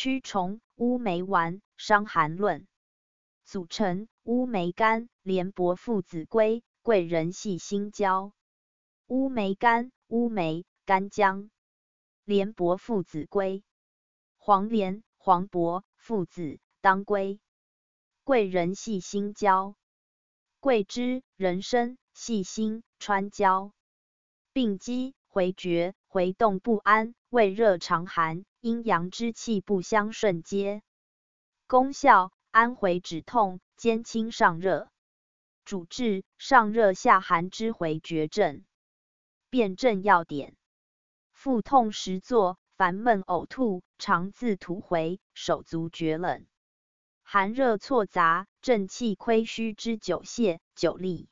驱虫，乌梅丸，伤寒论。组成：乌梅干、连柏附子归、桂仁细辛椒。乌梅干、乌梅、干姜、连柏附子归。黄连、黄柏、附子、当归。桂仁细辛椒。桂枝、人参、细辛、川椒。病机：回厥、回动不安、胃热常寒、阴阳之气不相顺接。功效：安回止痛，兼清上热。主治：上热下寒之回厥症。辨证要点：腹痛时作，烦闷呕吐，肠自吐回，手足厥冷，寒热错杂，正气亏虚之久泻、久痢。